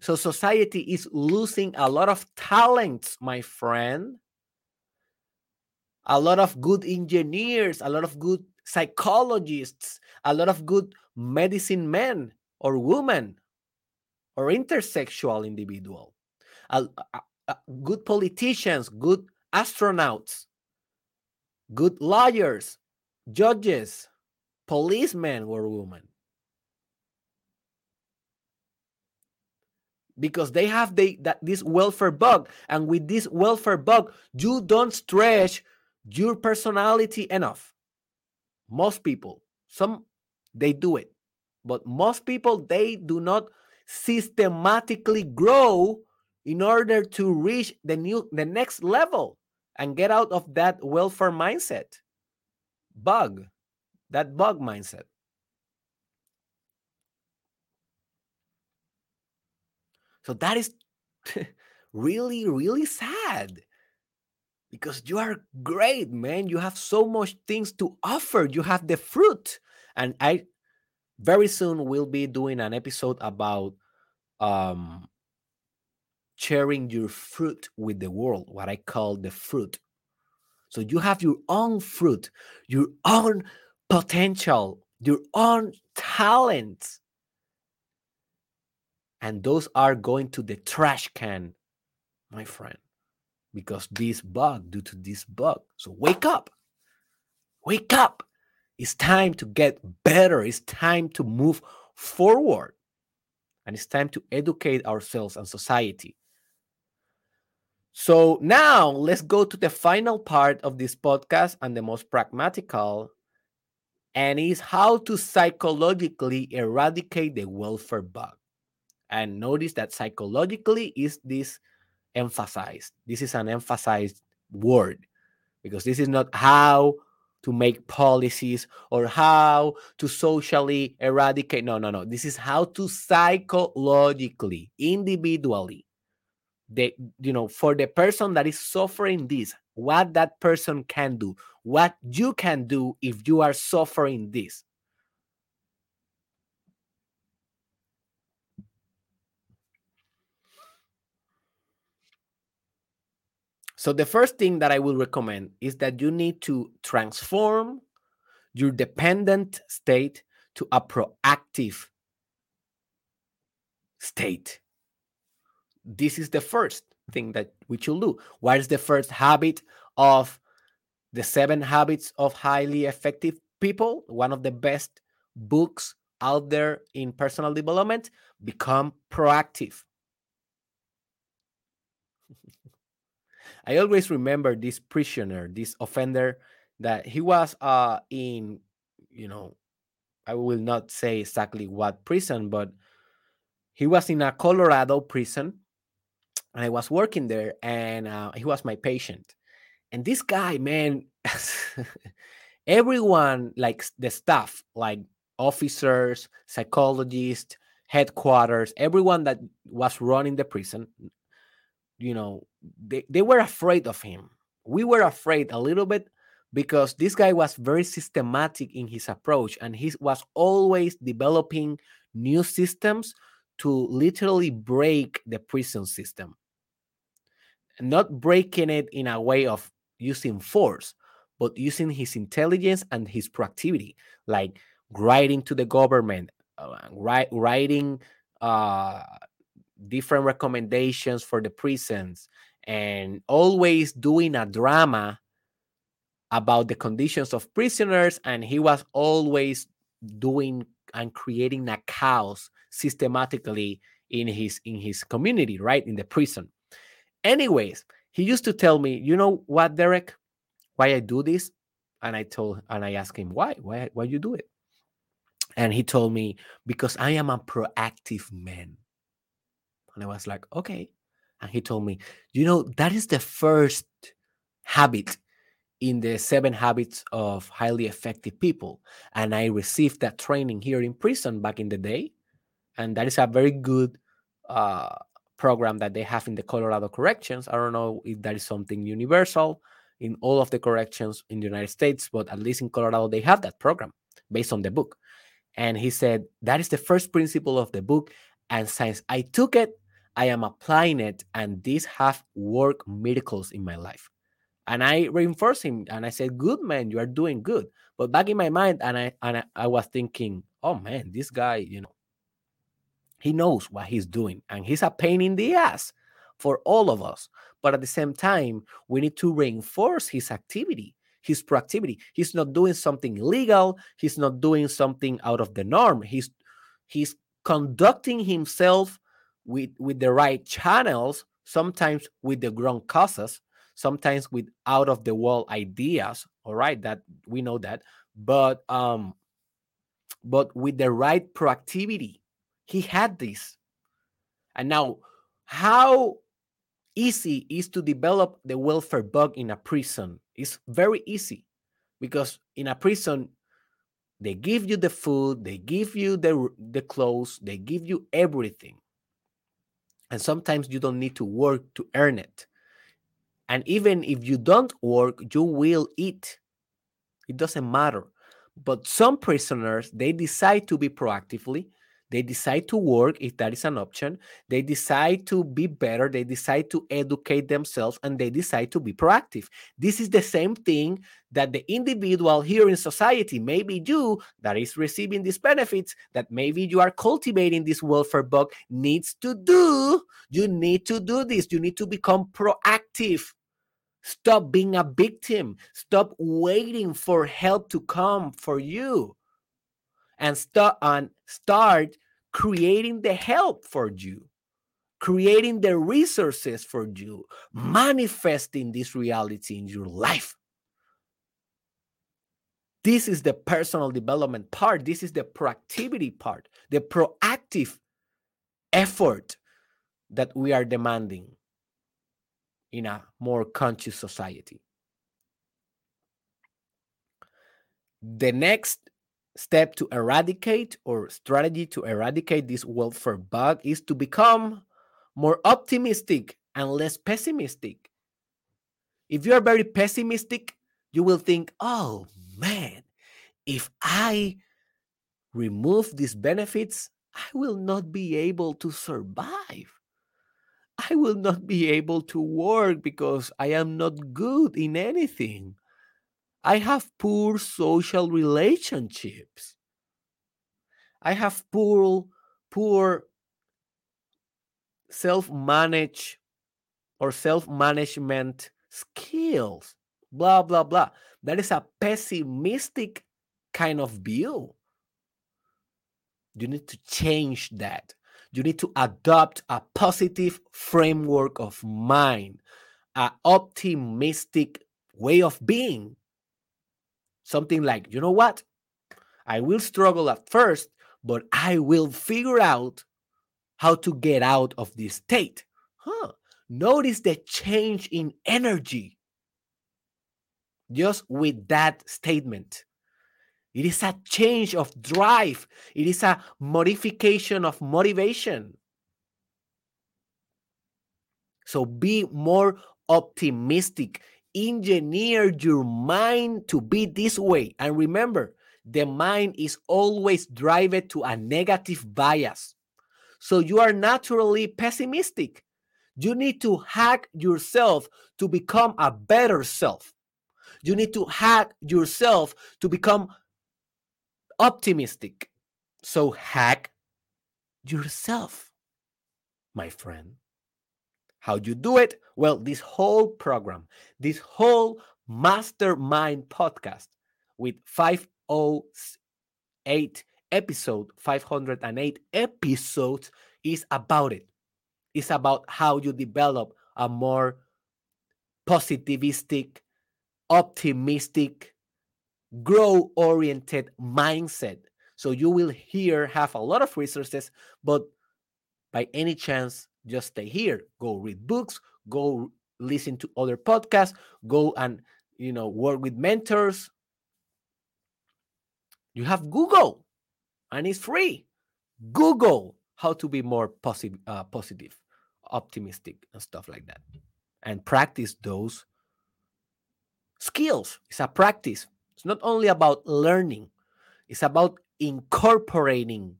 So society is losing a lot of talents, my friend. A lot of good engineers, a lot of good psychologists, a lot of good medicine men or women or intersexual individual, a, a good politicians, good astronauts, good lawyers, judges, policemen were women. Because they have the, that this welfare bug and with this welfare bug you don't stretch your personality enough. Most people some they do it but most people they do not systematically grow in order to reach the new the next level and get out of that welfare mindset bug that bug mindset. So that is [LAUGHS] really, really sad because you are great, man. You have so much things to offer. You have the fruit. And I very soon will be doing an episode about um sharing your fruit with the world, what I call the fruit. So you have your own fruit, your own potential, your own talents. And those are going to the trash can, my friend, because this bug, due to this bug. So wake up. Wake up. It's time to get better. It's time to move forward. And it's time to educate ourselves and society. So now let's go to the final part of this podcast and the most pragmatical and is how to psychologically eradicate the welfare bug. And notice that psychologically is this emphasized. This is an emphasized word because this is not how to make policies or how to socially eradicate. No, no, no. This is how to psychologically, individually, the you know, for the person that is suffering this, what that person can do, what you can do if you are suffering this. So, the first thing that I will recommend is that you need to transform your dependent state to a proactive state. This is the first thing that we should do. What is the first habit of the seven habits of highly effective people? One of the best books out there in personal development. Become proactive. [LAUGHS] I always remember this prisoner, this offender, that he was uh, in, you know, I will not say exactly what prison, but he was in a Colorado prison and I was working there, and uh, he was my patient. And this guy, man, [LAUGHS] everyone, like the staff, like officers, psychologists, headquarters, everyone that was running the prison, you know, they, they were afraid of him. We were afraid a little bit because this guy was very systematic in his approach and he was always developing new systems to literally break the prison system not breaking it in a way of using force, but using his intelligence and his proactivity. Like writing to the government, uh, writing uh, different recommendations for the prisons, and always doing a drama about the conditions of prisoners. And he was always doing and creating a chaos systematically in his in his community, right in the prison. Anyways, he used to tell me, you know what, Derek, why I do this, and I told and I asked him why, why, why you do it, and he told me because I am a proactive man, and I was like, okay, and he told me, you know, that is the first habit in the seven habits of highly effective people. And I received that training here in prison back in the day. And that is a very good uh, program that they have in the Colorado corrections. I don't know if that is something universal in all of the corrections in the United States, but at least in Colorado, they have that program based on the book. And he said, that is the first principle of the book. And since I took it, I am applying it, and these have worked miracles in my life. And I reinforced him and I said, Good man, you are doing good. But back in my mind, and I and I, I was thinking, oh man, this guy, you know, he knows what he's doing, and he's a pain in the ass for all of us. But at the same time, we need to reinforce his activity, his proactivity. He's not doing something illegal, he's not doing something out of the norm. He's he's conducting himself with with the right channels, sometimes with the wrong causes, sometimes with out of the wall ideas all right that we know that but um but with the right proactivity he had this and now how easy is to develop the welfare bug in a prison it's very easy because in a prison they give you the food they give you the the clothes they give you everything and sometimes you don't need to work to earn it and even if you don't work, you will eat. It doesn't matter. But some prisoners, they decide to be proactively. They decide to work if that is an option. They decide to be better. They decide to educate themselves and they decide to be proactive. This is the same thing that the individual here in society, maybe you that is receiving these benefits, that maybe you are cultivating this welfare bug, needs to do. You need to do this. You need to become proactive. Stop being a victim. Stop waiting for help to come for you. And start and start creating the help for you, creating the resources for you, manifesting this reality in your life. This is the personal development part. This is the proactivity part, the proactive effort that we are demanding in a more conscious society. The next step to eradicate or strategy to eradicate this welfare bug is to become more optimistic and less pessimistic. If you are very pessimistic, you will think, oh man, if I remove these benefits, I will not be able to survive. I will not be able to work because I am not good in anything. I have poor social relationships. I have poor, poor self-manage or self-management skills. Blah blah blah. That is a pessimistic kind of view. You need to change that. You need to adopt a positive framework of mind, an optimistic way of being. Something like, you know what? I will struggle at first, but I will figure out how to get out of this state. Huh. Notice the change in energy just with that statement. It is a change of drive. It is a modification of motivation. So be more optimistic. Engineer your mind to be this way. And remember, the mind is always driven to a negative bias. So you are naturally pessimistic. You need to hack yourself to become a better self. You need to hack yourself to become optimistic. So hack yourself, my friend. How do you do it? Well, this whole program, this whole mastermind podcast with 508 episode, 508 episodes is about it. It's about how you develop a more positivistic, optimistic, grow oriented mindset. So you will here have a lot of resources, but by any chance, just stay here. Go read books, go listen to other podcasts, go and you know work with mentors. You have Google, and it's free. Google how to be more positive, uh, positive, optimistic, and stuff like that, and practice those skills. It's a practice. It's not only about learning; it's about incorporating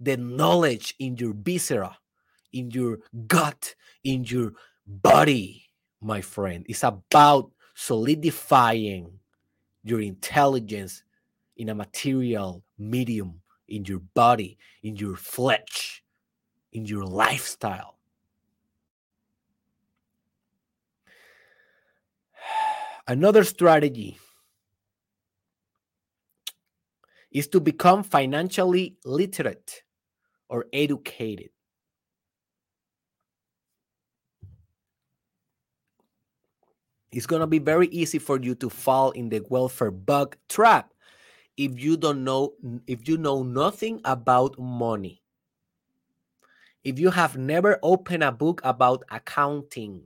the knowledge in your viscera, in your gut, in your body, my friend. It's about solidifying your intelligence in a material medium, in your body, in your flesh, in your lifestyle. [SIGHS] Another strategy is to become financially literate or educated. It's going to be very easy for you to fall in the welfare bug trap if you don't know if you know nothing about money. If you have never opened a book about accounting,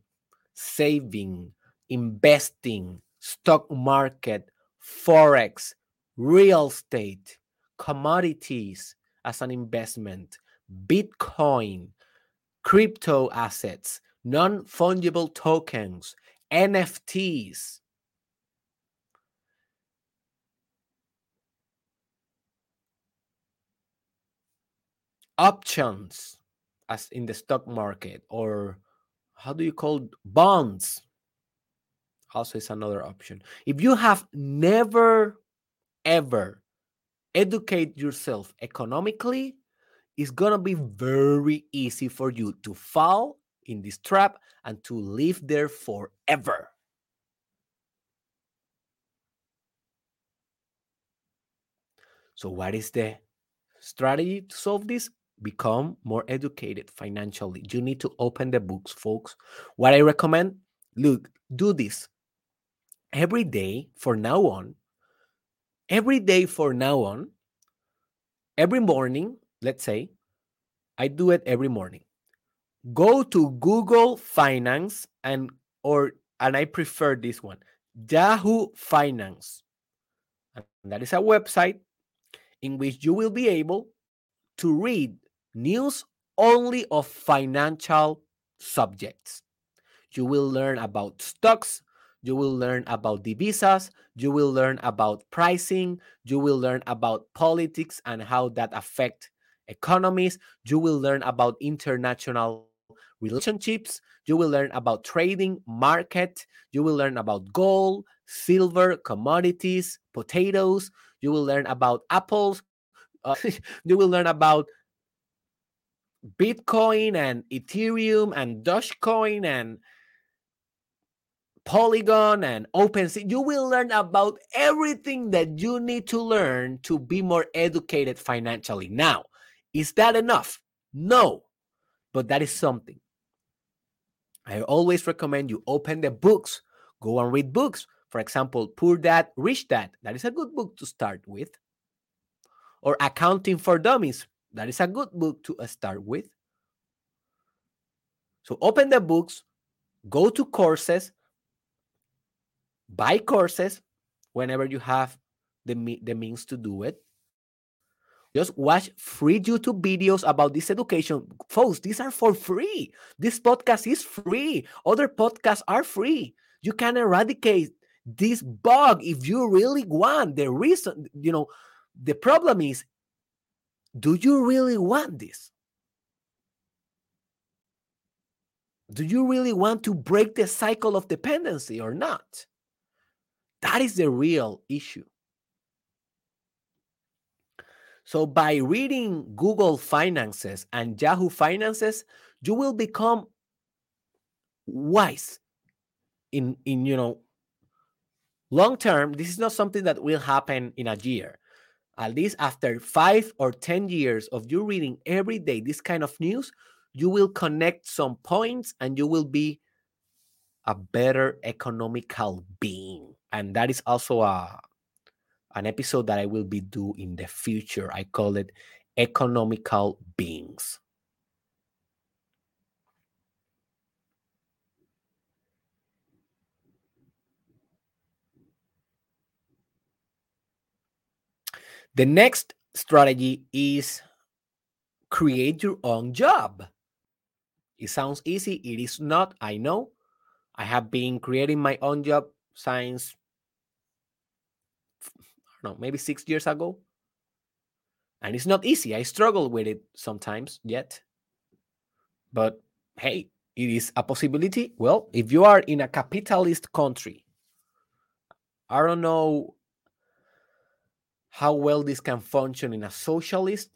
saving, investing, stock market, forex, real estate, commodities as an investment, Bitcoin, crypto assets, non fungible tokens, NFTs. Options, as in the stock market, or how do you call bonds? Also, is another option. If you have never ever educate yourself economically, it's gonna be very easy for you to fall in this trap and to live there forever. So, what is the strategy to solve this? Become more educated financially. You need to open the books, folks. What I recommend look, do this every day for now on. Every day for now on, every morning, let's say, I do it every morning. Go to Google Finance and or and I prefer this one, Yahoo Finance. And that is a website in which you will be able to read news only of financial subjects. You will learn about stocks, you will learn about divisas, you will learn about pricing, you will learn about politics and how that affect economies, you will learn about international relationships, you will learn about trading, market, you will learn about gold, silver, commodities, potatoes, you will learn about apples, uh, [LAUGHS] you will learn about Bitcoin and Ethereum and Dogecoin and Polygon and OpenSea. You will learn about everything that you need to learn to be more educated financially. Now, is that enough? No, but that is something. I always recommend you open the books, go and read books. For example, Poor Dad, Rich Dad. That is a good book to start with. Or Accounting for Dummies. That is a good book to uh, start with. So open the books, go to courses, buy courses whenever you have the, the means to do it. Just watch free YouTube videos about this education. Folks, these are for free. This podcast is free. Other podcasts are free. You can eradicate this bug if you really want. The reason, you know, the problem is do you really want this? Do you really want to break the cycle of dependency or not? That is the real issue. So by reading Google Finances and Yahoo Finances, you will become wise in in you know long term this is not something that will happen in a year. At least after 5 or 10 years of you reading every day this kind of news you will connect some points and you will be a better economical being. And that is also a an episode that I will be do in the future I call it economical beings The next strategy is create your own job. It sounds easy. It is not. I know. I have been creating my own job since, don't know, maybe six years ago. And it's not easy. I struggle with it sometimes yet. But hey, it is a possibility. Well, if you are in a capitalist country, I don't know how well this can function in a socialist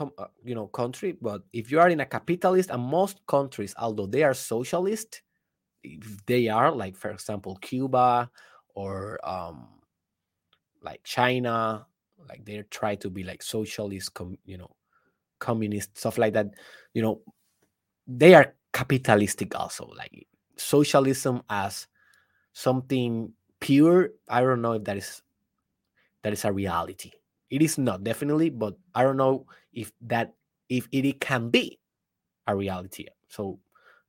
uh, you know country but if you are in a capitalist and most countries although they are socialist if they are like for example cuba or um like china like they try to be like socialist com, you know communist stuff like that you know they are capitalistic also like socialism as something pure i don't know if that is that is a reality. It is not definitely, but I don't know if that if it can be a reality. So,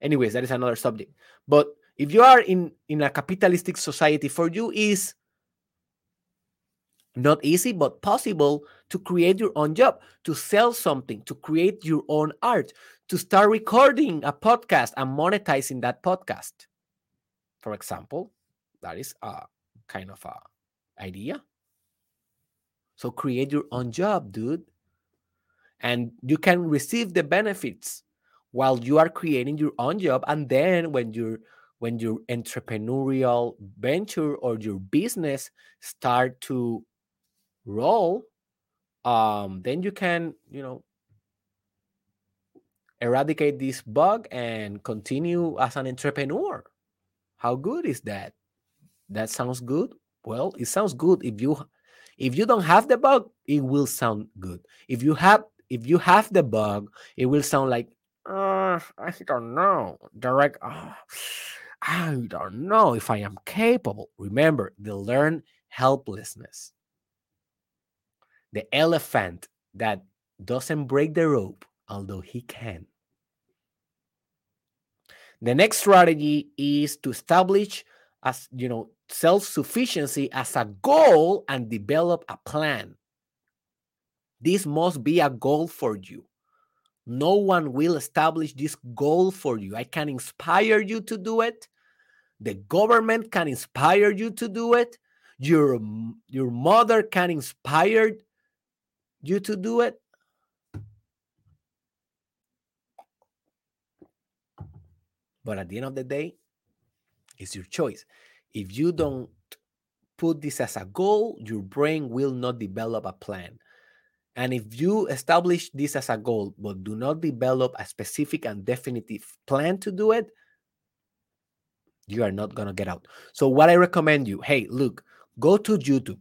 anyways, that is another subject. But if you are in in a capitalistic society, for you is not easy but possible to create your own job, to sell something, to create your own art, to start recording a podcast and monetizing that podcast. For example, that is a kind of a idea. So create your own job, dude. And you can receive the benefits while you are creating your own job. And then when you're when your entrepreneurial venture or your business start to roll, um, then you can, you know, eradicate this bug and continue as an entrepreneur. How good is that? That sounds good. Well, it sounds good if you if you don't have the bug, it will sound good. If you have if you have the bug, it will sound like uh, I don't know. Direct. Uh, I don't know if I am capable. Remember the learn helplessness. The elephant that doesn't break the rope, although he can. The next strategy is to establish as you know self sufficiency as a goal and develop a plan. This must be a goal for you. No one will establish this goal for you. I can inspire you to do it. The government can inspire you to do it. Your, your mother can inspire you to do it. But at the end of the day, it's your choice. If you don't put this as a goal, your brain will not develop a plan. And if you establish this as a goal, but do not develop a specific and definitive plan to do it, you are not going to get out. So, what I recommend you hey, look, go to YouTube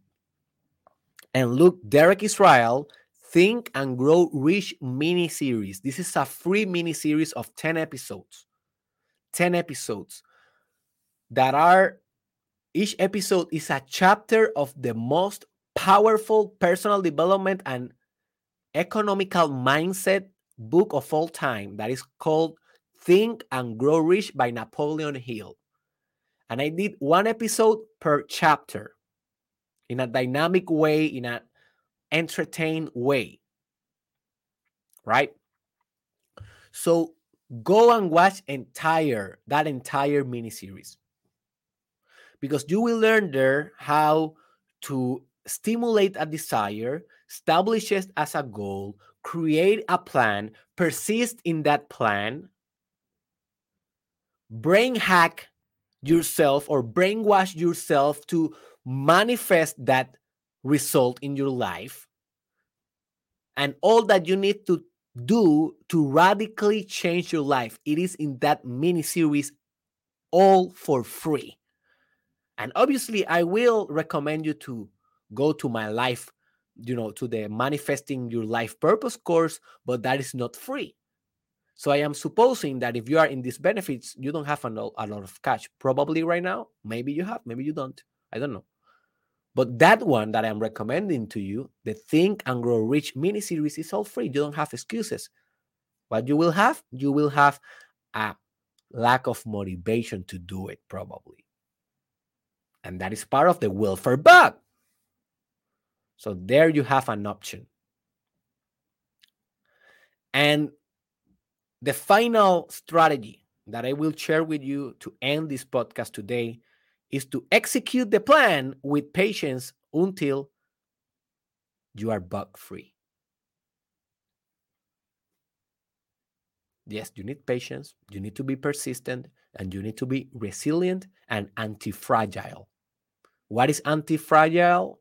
and look Derek Israel Think and Grow Rich mini series. This is a free mini series of 10 episodes. 10 episodes that are each episode is a chapter of the most powerful personal development and economical mindset book of all time that is called Think and Grow Rich by Napoleon Hill. And I did one episode per chapter in a dynamic way, in an entertained way. Right? So go and watch entire that entire mini series because you will learn there how to stimulate a desire, establish it as a goal, create a plan, persist in that plan, brain hack yourself or brainwash yourself to manifest that result in your life and all that you need to do to radically change your life. It is in that mini series, all for free. And obviously, I will recommend you to go to my life, you know, to the Manifesting Your Life Purpose course, but that is not free. So I am supposing that if you are in these benefits, you don't have a lot, of cash. Probably right now, maybe you have, maybe you don't. I don't know. But that one that I'm recommending to you, the Think and Grow Rich mini series, is all free. You don't have excuses. What you will have, you will have a lack of motivation to do it, probably. And that is part of the welfare bug. So there you have an option. And the final strategy that I will share with you to end this podcast today is to execute the plan with patience until you are bug free. Yes, you need patience, you need to be persistent, and you need to be resilient and anti fragile. What is anti fragile?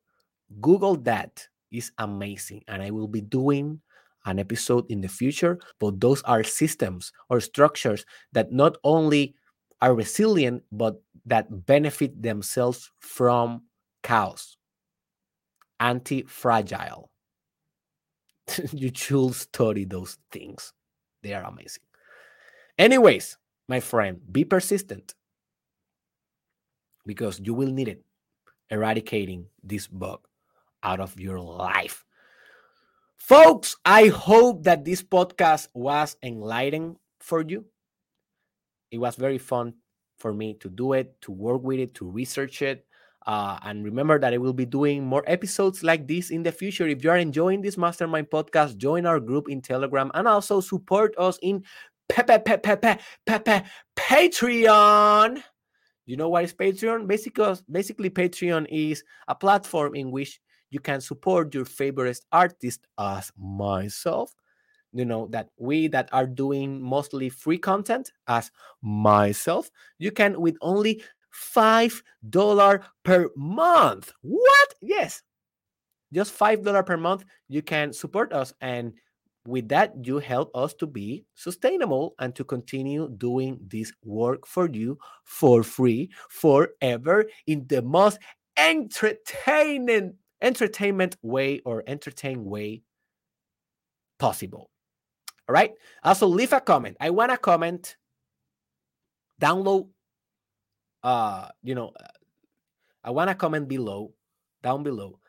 Google that is amazing. And I will be doing an episode in the future, but those are systems or structures that not only are resilient, but that benefit themselves from chaos. Anti fragile. [LAUGHS] you should study those things, they are amazing. Anyways, my friend, be persistent because you will need it eradicating this bug out of your life. Folks, I hope that this podcast was enlightening for you. It was very fun for me to do it, to work with it, to research it. Uh, and remember that I will be doing more episodes like this in the future. If you are enjoying this Mastermind podcast, join our group in Telegram and also support us in Pepe, Pepe, Pepe, Pepe, Patreon. You know what is Patreon? Basically, basically, Patreon is a platform in which you can support your favorite artist as myself you know that we that are doing mostly free content as myself you can with only five dollar per month. What? Yes. Just five dollar per month you can support us and with that you help us to be sustainable and to continue doing this work for you for free forever in the most entertaining entertainment way or entertain way possible. All right. Also, leave a comment. I want a comment. Download. Uh, you know, I want a comment below, down below,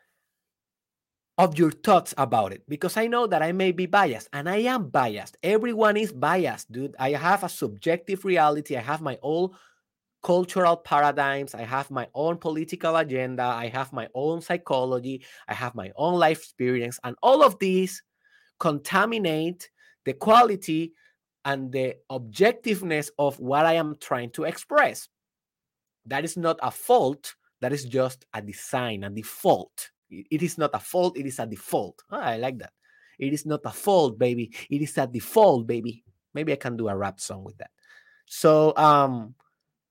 of your thoughts about it because I know that I may be biased and I am biased. Everyone is biased, dude. I have a subjective reality. I have my own cultural paradigms. I have my own political agenda. I have my own psychology. I have my own life experience. And all of these contaminate the quality and the objectiveness of what I am trying to express. That is not a fault. That is just a design, a default. It is not a fault. It is a default. Oh, I like that. It is not a fault, baby. It is a default, baby. Maybe I can do a rap song with that. So, um,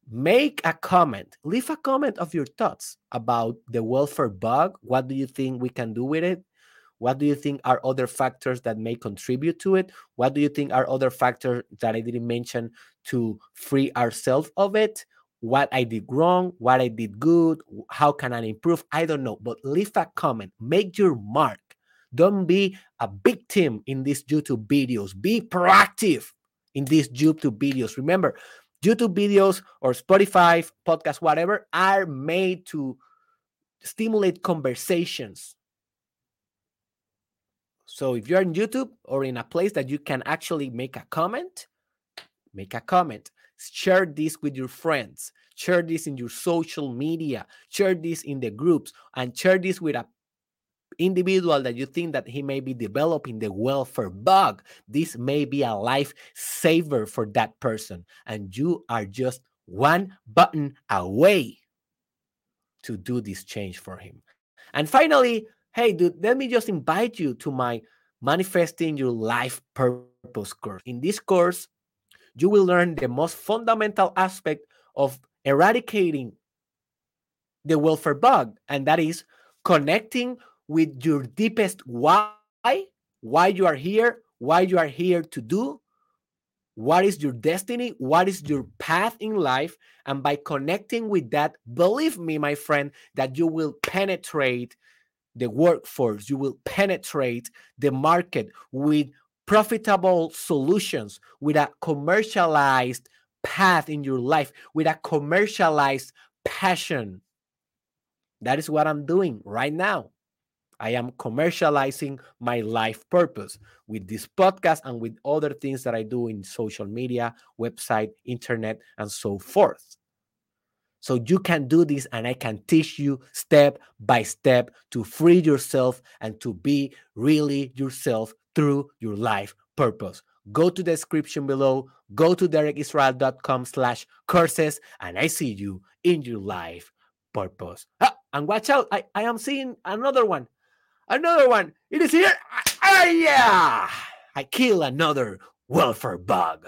make a comment leave a comment of your thoughts about the welfare bug what do you think we can do with it what do you think are other factors that may contribute to it? What do you think are other factors that i didn't mention to free ourselves of it? What i did wrong? What i did good? How can i improve? I don't know but leave a comment. Make your mark. Don't be a victim in these youtube videos. Be proactive in these youtube videos. Remember YouTube videos or Spotify, podcast, whatever, are made to stimulate conversations. So if you're on YouTube or in a place that you can actually make a comment, make a comment. Share this with your friends. Share this in your social media. Share this in the groups and share this with a individual that you think that he may be developing the welfare bug, this may be a life saver for that person. And you are just one button away to do this change for him. And finally, hey, dude, let me just invite you to my Manifesting Your Life Purpose course. In this course, you will learn the most fundamental aspect of eradicating the welfare bug, and that is connecting with your deepest why, why you are here, why you are here to do, what is your destiny, what is your path in life. And by connecting with that, believe me, my friend, that you will penetrate the workforce, you will penetrate the market with profitable solutions, with a commercialized path in your life, with a commercialized passion. That is what I'm doing right now. I am commercializing my life purpose with this podcast and with other things that I do in social media, website, internet, and so forth. So you can do this, and I can teach you step by step to free yourself and to be really yourself through your life purpose. Go to the description below, go to derekisrael.com slash courses, and I see you in your life purpose. Ah, and watch out, I, I am seeing another one. Another one. It is here. Ah, yeah. I kill another welfare bug.